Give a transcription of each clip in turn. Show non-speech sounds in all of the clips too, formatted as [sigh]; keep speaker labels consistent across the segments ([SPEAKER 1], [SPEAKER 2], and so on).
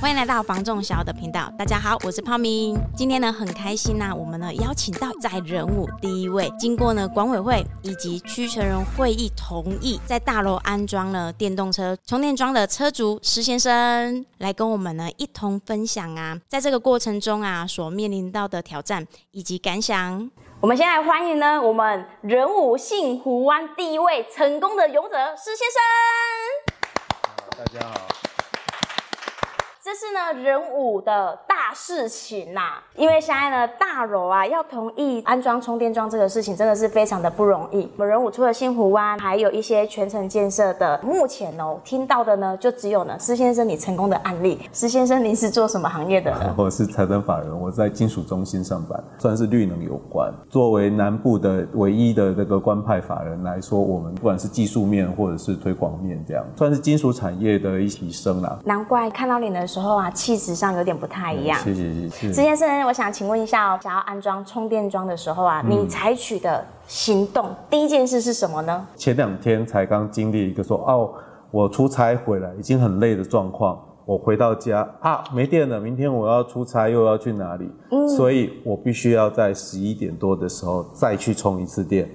[SPEAKER 1] 欢迎来到房仲小的频道，大家好，我是泡明。今天呢很开心呐、啊，我们呢邀请到在人武第一位，经过呢管委会以及区权人会议同意，在大楼安装了电动车充电桩的车主施先生，来跟我们呢一同分享啊，在这个过程中啊所面临到的挑战以及感想。我们先来欢迎呢我们人武幸湖湾第一位成功的勇者施先生。
[SPEAKER 2] 大家好。
[SPEAKER 1] 这是呢人物的大事情呐、啊，因为现在呢大楼啊要同意安装充电桩这个事情，真的是非常的不容易。我们仁武除了幸湖湾，还有一些全程建设的，目前哦听到的呢就只有呢施先生你成功的案例。施先生，您是做什么行业的？[laughs]
[SPEAKER 2] 我是财政法人，我在金属中心上班，算是绿能有关。作为南部的唯一的这个官派法人来说，我们不管是技术面或者是推广面，这样算是金属产业的一提升啦。
[SPEAKER 1] 难怪看到你的。时候啊，气质上有点不太一样。
[SPEAKER 2] 谢谢谢谢。施
[SPEAKER 1] 先生，我想请问一下哦，想要安装充电桩的时候啊，嗯、你采取的行动第一件事是什么呢？
[SPEAKER 2] 前两天才刚经历一个说哦，我出差回来已经很累的状况，我回到家啊没电了，明天我要出差又要去哪里？嗯，所以我必须要在十一点多的时候再去充一次电，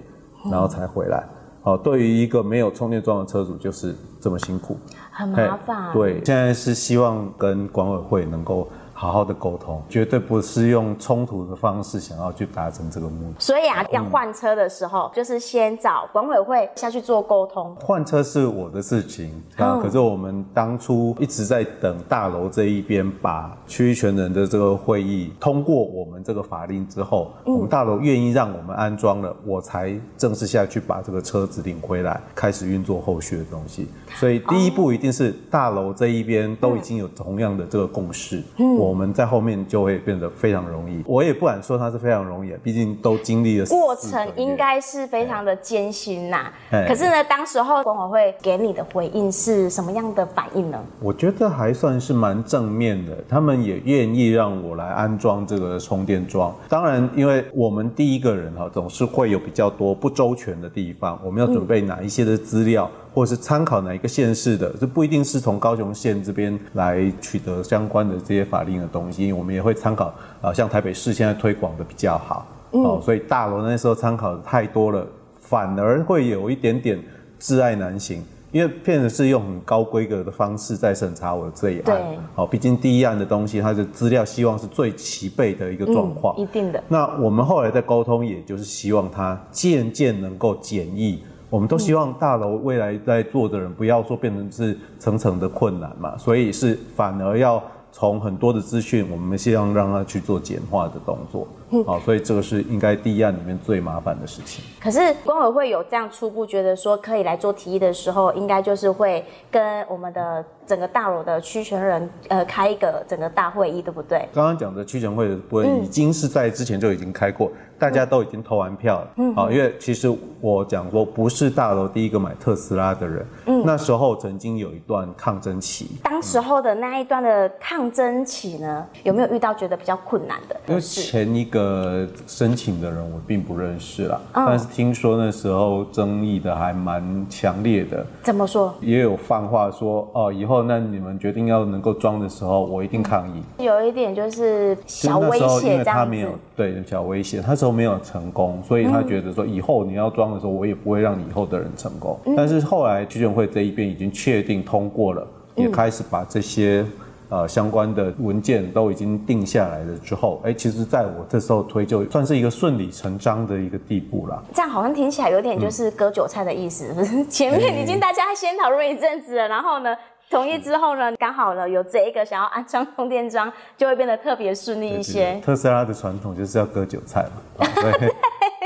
[SPEAKER 2] 然后才回来。嗯哦，对于一个没有充电桩的车主，就是这么辛苦，
[SPEAKER 1] 很麻烦。
[SPEAKER 2] 对，现在是希望跟管委会能够。好好的沟通，绝对不是用冲突的方式想要去达成这个目的。
[SPEAKER 1] 所以啊，嗯、要换车的时候，就是先找管委会下去做沟通。
[SPEAKER 2] 换车是我的事情啊，嗯、可是我们当初一直在等大楼这一边把区域权人的这个会议通过我们这个法令之后，嗯、我们大楼愿意让我们安装了，我才正式下去把这个车子领回来，开始运作后续的东西。所以第一步一定是大楼这一边都已经有同样的这个共识。嗯。我们在后面就会变得非常容易，我也不敢说它是非常容易，毕竟都经历了
[SPEAKER 1] 过程，应该是非常的艰辛呐。可是呢，当时候管委会给你的回应是什么样的反应呢？
[SPEAKER 2] 我觉得还算是蛮正面的，他们也愿意让我来安装这个充电桩。当然，因为我们第一个人哈，总是会有比较多不周全的地方，我们要准备哪一些的资料。嗯或者是参考哪一个县市的，这不一定是从高雄县这边来取得相关的这些法令的东西，我们也会参考啊，像台北市现在推广的比较好，哦，所以大楼那时候参考的太多了，反而会有一点点挚爱难行，因为骗子是用很高规格的方式在审查我的这一案，好，毕竟第一案的东西，它的资料希望是最齐备的一个状况，
[SPEAKER 1] 一定的。
[SPEAKER 2] 那我们后来在沟通，也就是希望它渐渐能够简易。我们都希望大楼未来在做的人不要说变成是层层的困难嘛，所以是反而要从很多的资讯，我们希望让他去做简化的动作。[laughs] 好，所以这个是应该第一案里面最麻烦的事情。
[SPEAKER 1] 可是管委会有这样初步觉得说可以来做提议的时候，应该就是会跟我们的整个大楼的区权人呃开一个整个大会议，对不对？
[SPEAKER 2] 刚刚讲的区权会的部分已经是在之前就已经开过，大家都已经投完票了。嗯，好，因为其实我讲过，不是大楼第一个买特斯拉的人。嗯，那时候曾经有一段抗争期。
[SPEAKER 1] 当时候的那一段的抗争期呢，有没有遇到觉得比较困难的？
[SPEAKER 2] 因为前一个。呃，申请的人我并不认识啦，哦、但是听说那时候争议的还蛮强烈的。
[SPEAKER 1] 怎么说？
[SPEAKER 2] 也有放话说，哦，以后那你们决定要能够装的时候，我一定抗议。
[SPEAKER 1] 嗯、有一点就是小威胁这样子。因为他没有
[SPEAKER 2] 对小威胁，他那时候没有成功，所以他觉得说以后你要装的时候，我也不会让你以后的人成功。嗯、但是后来居委会这一边已经确定通过了，也开始把这些。呃，相关的文件都已经定下来了之后，哎，其实在我这时候推，就算是一个顺理成章的一个地步了。
[SPEAKER 1] 这样好像听起来有点就是割韭菜的意思，不是？[laughs] 前面已经大家先讨论一阵子了，然后呢，同意之后呢，刚好呢有这一个想要安装充电桩，就会变得特别顺利一些。特
[SPEAKER 2] 斯拉的传统就是要割韭菜嘛，对。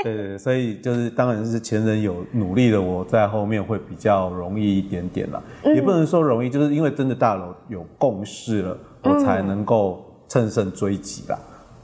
[SPEAKER 2] 对 [laughs] 对，所以就是当然是前人有努力的，我在后面会比较容易一点点啦，嗯、也不能说容易，就是因为真的大佬有共识了，我才能够乘胜追击啦。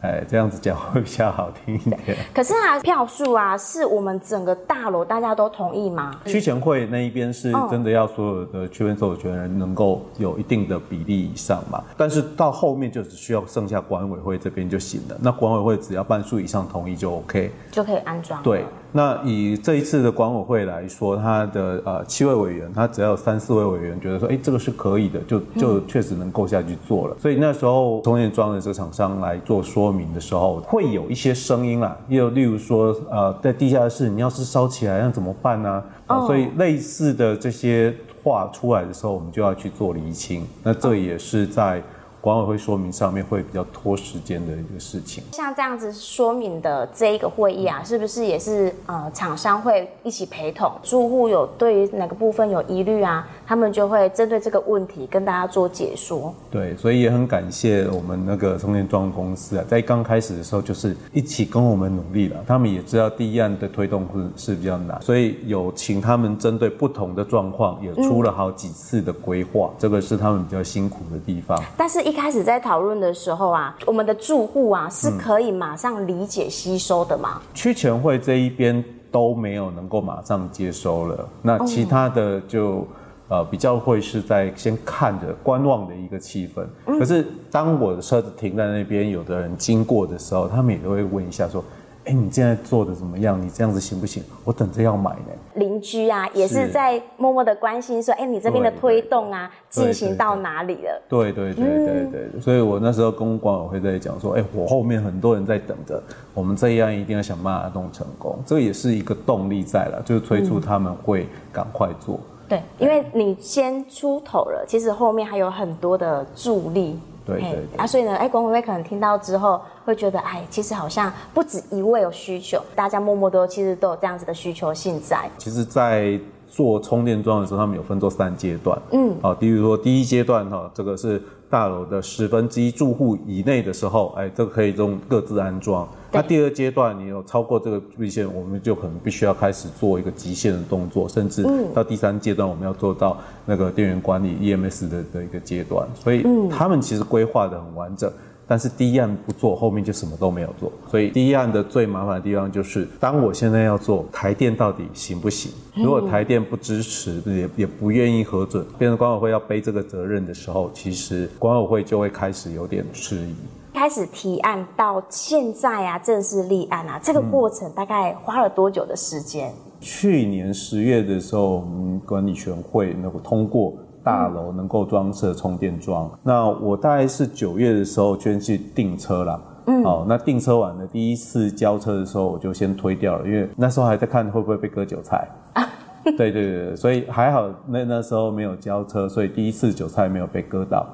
[SPEAKER 2] 哎，这样子讲会比较好听一点。
[SPEAKER 1] 可是啊，票数啊，是我们整个大楼大家都同意吗？
[SPEAKER 2] 区前会那一边是真的要所有的区分所有权人能够有一定的比例以上嘛？但是到后面就只需要剩下管委会这边就行了。那管委会只要半数以上同意就 OK，
[SPEAKER 1] 就可以安装。
[SPEAKER 2] 对，那以这一次的管委会来说，他的呃七位委员，他只要有三四位委员觉得说，哎，这个是可以的，就就确实能够下去做了。嗯、所以那时候充电桩的这个厂商来做说明的时候，会有一些声音啦，又例如说，呃，在地下室你要是烧起来，那怎么办呢、啊？哦、所以类似的这些话出来的时候，我们就要去做厘清。那这也是在。管委会说明上面会比较拖时间的一个事情。
[SPEAKER 1] 像这样子说明的这一个会议啊，是不是也是呃厂商会一起陪同？住户有对于哪个部分有疑虑啊，他们就会针对这个问题跟大家做解说。
[SPEAKER 2] 对，所以也很感谢我们那个充电桩公司啊，在刚开始的时候就是一起跟我们努力了。他们也知道第一案的推动是是比较难，所以有请他们针对不同的状况，也出了好几次的规划。嗯、这个是他们比较辛苦的地方。
[SPEAKER 1] 但是一开始在讨论的时候啊，我们的住户啊是可以马上理解吸收的吗？
[SPEAKER 2] 区全会这一边都没有能够马上接收了，那其他的就呃比较会是在先看着观望的一个气氛。可是当我的车子停在那边，有的人经过的时候，他们也都会问一下说。哎，你现在做的怎么样？你这样子行不行？我等着要买呢。
[SPEAKER 1] 邻居啊，也是在默默的关心说，哎，你这边的推动啊，进行到哪里了？
[SPEAKER 2] 对对对对对，所以我那时候跟管委会在讲说，哎，我后面很多人在等着，我们这一样一定要想办法弄成功。这也是一个动力在了，就是催促他们会赶快做。
[SPEAKER 1] 嗯、对，因为你先出头了，其实后面还有很多的助力。
[SPEAKER 2] 对对，对
[SPEAKER 1] 啊，所以呢，哎，管委会可能听到之后会觉得，哎，其实好像不止一位有需求，大家默默都其实都有这样子的需求性在。
[SPEAKER 2] 其实，在做充电桩的时候，他们有分做三阶段。嗯，好，比如说第一阶段哈，这个是大楼的十分之一住户以内的时候，哎，这个可以用各自安装。那第二阶段，你有超过这个距离线，我们就可能必须要开始做一个极限的动作，甚至到第三阶段，我们要做到那个电源管理 EMS 的的一个阶段。所以他们其实规划的很完整，但是第一案不做，后面就什么都没有做。所以第一案的最麻烦的地方就是，当我现在要做台电到底行不行？如果台电不支持，也也不愿意核准，变成管委会要背这个责任的时候，其实管委会就会开始有点迟疑。
[SPEAKER 1] 开始提案到现在啊，正式立案啊，这个过程大概花了多久的时间？嗯、
[SPEAKER 2] 去年十月的时候，我们管理全会能够通过大楼能够装设充电桩。嗯、那我大概是九月的时候先去订车了。嗯，好，那订车完了，第一次交车的时候，我就先推掉了，因为那时候还在看会不会被割韭菜。[laughs] 啊、对对对，所以还好那那时候没有交车，所以第一次韭菜没有被割到。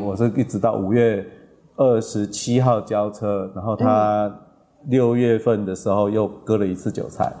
[SPEAKER 2] 我是一直到五月。二十七号交车，然后他六月份的时候又割了一次韭菜，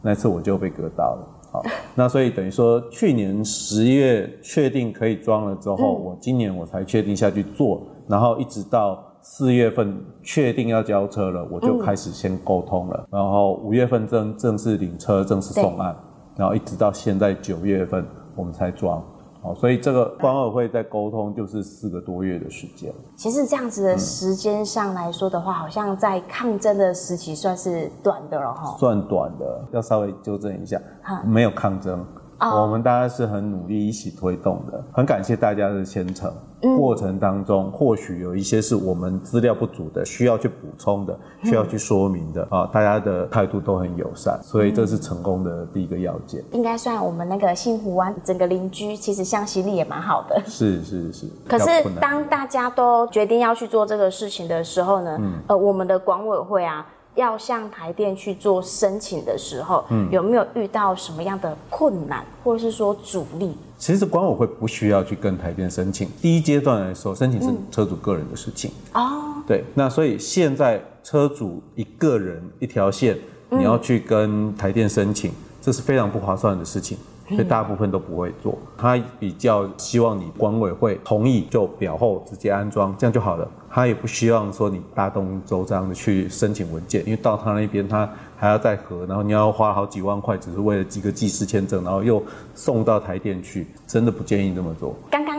[SPEAKER 2] 那次我就被割到了。好，那所以等于说去年十月确定可以装了之后，嗯、我今年我才确定下去做，然后一直到四月份确定要交车了，我就开始先沟通了，嗯、然后五月份正正式领车，正式送案，然后一直到现在九月份我们才装。哦，所以这个管委会在沟通就是四个多月的时间。
[SPEAKER 1] 其实这样子的时间上来说的话，嗯、好像在抗争的时期算是短的了哈。
[SPEAKER 2] 算短的，要稍微纠正一下，哈没有抗争。我们大家是很努力一起推动的，很感谢大家的虔诚。过程当中，或许有一些是我们资料不足的，需要去补充的，需要去说明的啊。大家的态度都很友善，所以这是成功的第一个要件。
[SPEAKER 1] 应该算我们那个幸福湾整个邻居，其实向心力也蛮好的。
[SPEAKER 2] 是是是。
[SPEAKER 1] 可是当大家都决定要去做这个事情的时候呢，呃，我们的管委会啊。要向台电去做申请的时候，嗯，有没有遇到什么样的困难，或者是说阻力？
[SPEAKER 2] 其实管委会不需要去跟台电申请，第一阶段来说，申请是车主个人的事情。哦、嗯，对，那所以现在车主一个人一条线，你要去跟台电申请，嗯、这是非常不划算的事情，所以大部分都不会做。他比较希望你管委会同意就表后直接安装，这样就好了。他也不希望说你大动周章的去申请文件，因为到他那边他还要再核，然后你要花好几万块，只是为了几个技师签证，然后又送到台电去，真的不建议这么做。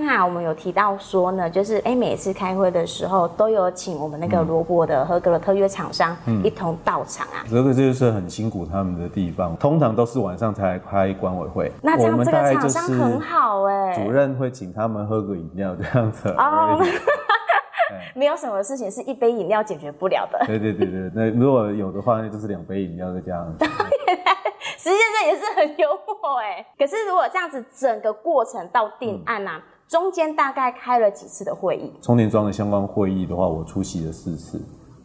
[SPEAKER 1] 啊，我们有提到说呢，就是哎，每次开会的时候都有请我们那个罗伯的合格的特约厂商一同到场啊。
[SPEAKER 2] 这个就是很辛苦他们的地方，通常都是晚上才开管委会。
[SPEAKER 1] 那这样这个厂商很好哎，
[SPEAKER 2] 主任会请他们喝个饮料这样子。
[SPEAKER 1] 哦。[laughs] 没有什么事情是一杯饮料解决不了的。
[SPEAKER 2] 对对对对，那如果有的话，那就是两杯饮料再加上 [laughs] 也是。
[SPEAKER 1] 很幽默哎。可是如果这样子整个过程到定案啊，嗯、中间大概开了几次的会议？
[SPEAKER 2] 充电桩的相关会议的话，我出席了四次。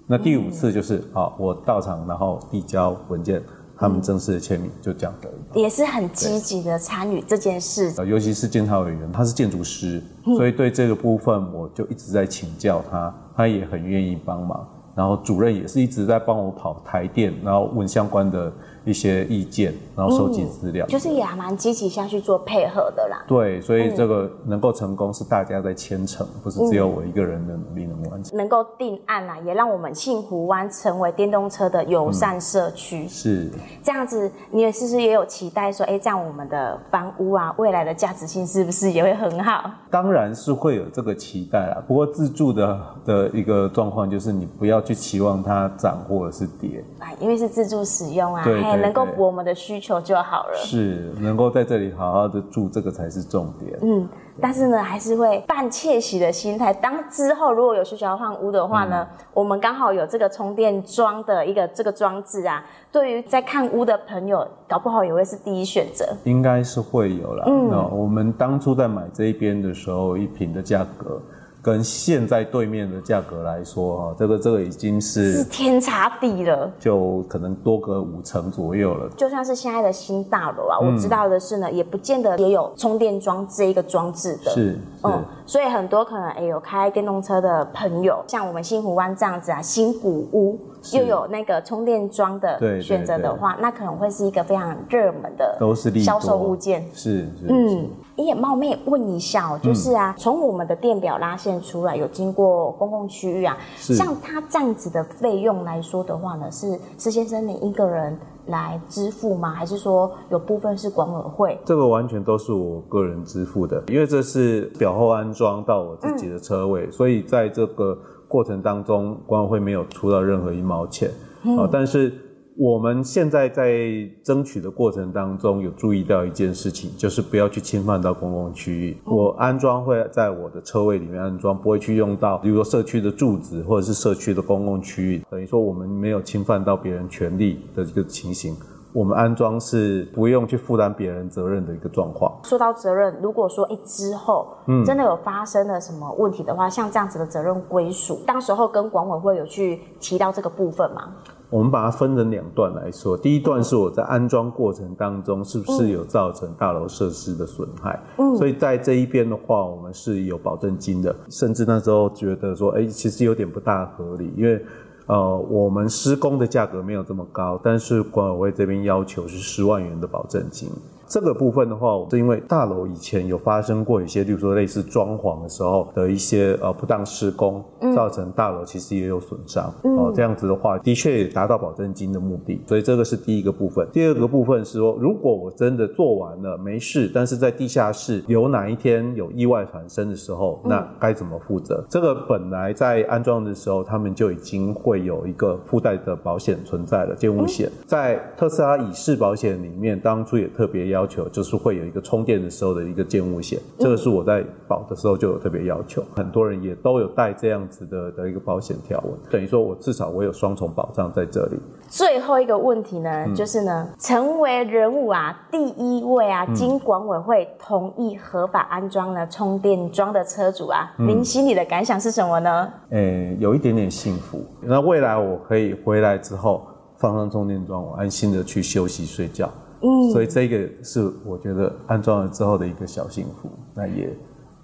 [SPEAKER 2] 那第五次就是啊、我到场，然后递交文件。他们正式的签名就这样的，
[SPEAKER 1] 也是很积极的参与这件事。
[SPEAKER 2] 尤其是监察委员，他是建筑师，所以对这个部分我就一直在请教他，他也很愿意帮忙。然后主任也是一直在帮我跑台电，然后问相关的。一些意见，然后收集资料、嗯，
[SPEAKER 1] 就是也还蛮积极下去做配合的啦。
[SPEAKER 2] 对，所以这个能够成功是大家在牵成，不是只有我一个人的努力能完成。
[SPEAKER 1] 能够定案啊，也让我们幸福湾成为电动车的友善社区、嗯。是这样子，你也是不是也有期待说，哎，这样我们的房屋啊，未来的价值性是不是也会很好？
[SPEAKER 2] 当然是会有这个期待啦。不过自住的的一个状况就是，你不要去期望它涨或者是跌，
[SPEAKER 1] 因为是自助使用啊。对。能够符合我们的需求就好了。
[SPEAKER 2] 是，能够在这里好好的住，这个才是重点。
[SPEAKER 1] 嗯，但是呢，还是会半窃喜的心态。当之后如果有需求要换屋的话呢，嗯、我们刚好有这个充电桩的一个这个装置啊，对于在看屋的朋友，搞不好也会是第一选择。
[SPEAKER 2] 应该是会有啦。嗯，那我们当初在买这一边的时候，一瓶的价格。跟现在对面的价格来说，哈，这个这个已经是
[SPEAKER 1] 是天差地了，
[SPEAKER 2] 就可能多个五成左右了。
[SPEAKER 1] 就算是现在的新大楼啊，嗯、我知道的是呢，也不见得也有充电桩这一个装置的。
[SPEAKER 2] 是，是
[SPEAKER 1] 嗯，所以很多可能哎有开电动车的朋友，像我们新湖湾这样子啊，新古屋又有那个充电桩的选择的话，那可能会是一个非常热门的都是销售物件。
[SPEAKER 2] 是，是
[SPEAKER 1] 嗯。也冒昧问一下哦，就是啊，从、嗯、我们的电表拉线出来，有经过公共区域啊，像他这样子的费用来说的话呢，是施先生你一个人来支付吗？还是说有部分是管委会？
[SPEAKER 2] 这个完全都是我个人支付的，因为这是表后安装到我自己的车位，嗯、所以在这个过程当中，管委会没有出到任何一毛钱啊、嗯哦，但是。我们现在在争取的过程当中，有注意到一件事情，就是不要去侵犯到公共区域。我安装会在我的车位里面安装，不会去用到，比如说社区的柱子或者是社区的公共区域。等于说我们没有侵犯到别人权利的这个情形。我们安装是不用去负担别人责任的一个状况。
[SPEAKER 1] 说到责任，如果说哎之后，嗯，真的有发生了什么问题的话，像这样子的责任归属，当时候跟管委会有去提到这个部分吗？
[SPEAKER 2] 我们把它分成两段来说，第一段是我在安装过程当中是不是有造成大楼设施的损害，嗯，所以在这一边的话，我们是有保证金的，甚至那时候觉得说，哎，其实有点不大合理，因为，呃，我们施工的价格没有这么高，但是管委会这边要求是十万元的保证金。这个部分的话，是因为大楼以前有发生过一些，例如说类似装潢的时候的一些呃不当施工，造成大楼其实也有损伤。哦、这样子的话，的确也达到保证金的目的。所以这个是第一个部分。第二个部分是说，如果我真的做完了没事，但是在地下室有哪一天有意外产生的时候，那该怎么负责？这个本来在安装的时候，他们就已经会有一个附带的保险存在了，建物险。在特斯拉乙式保险里面，当初也特别要。要求就是会有一个充电的时候的一个建物险，这个是我在保的时候就有特别要求，很多人也都有带这样子的的一个保险条文，等于说我至少我有双重保障在这里。
[SPEAKER 1] 最后一个问题呢，嗯、就是呢，成为人物啊第一位啊经管委会同意合法安装了充电桩的车主啊，嗯、您心里的感想是什么呢？
[SPEAKER 2] 诶、欸，有一点点幸福。那未来我可以回来之后放上充电桩，我安心的去休息睡觉。嗯，所以这个是我觉得安装了之后的一个小幸福，那也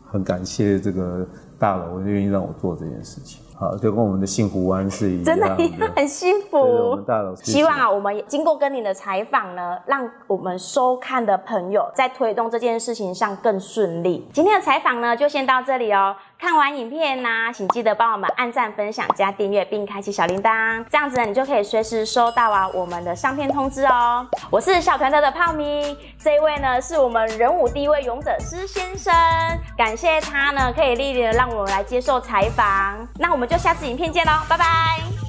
[SPEAKER 2] 很感谢这个大楼，愿意让我做这件事情。好，就跟我们的幸福湾是一样的，真的
[SPEAKER 1] 很幸福。我们大楼希望啊，我们经过跟你的采访呢，让我们收看的朋友在推动这件事情上更顺利。今天的采访呢，就先到这里哦。看完影片呢、啊，请记得帮我们按赞、分享、加订阅，并开启小铃铛，这样子呢，你就可以随时收到啊我们的上片通知哦。我是小团团的泡咪，这一位呢是我们人武第一位勇者师先生，感谢他呢可以莅临的让我们来接受采访。那我们就下次影片见喽，拜拜。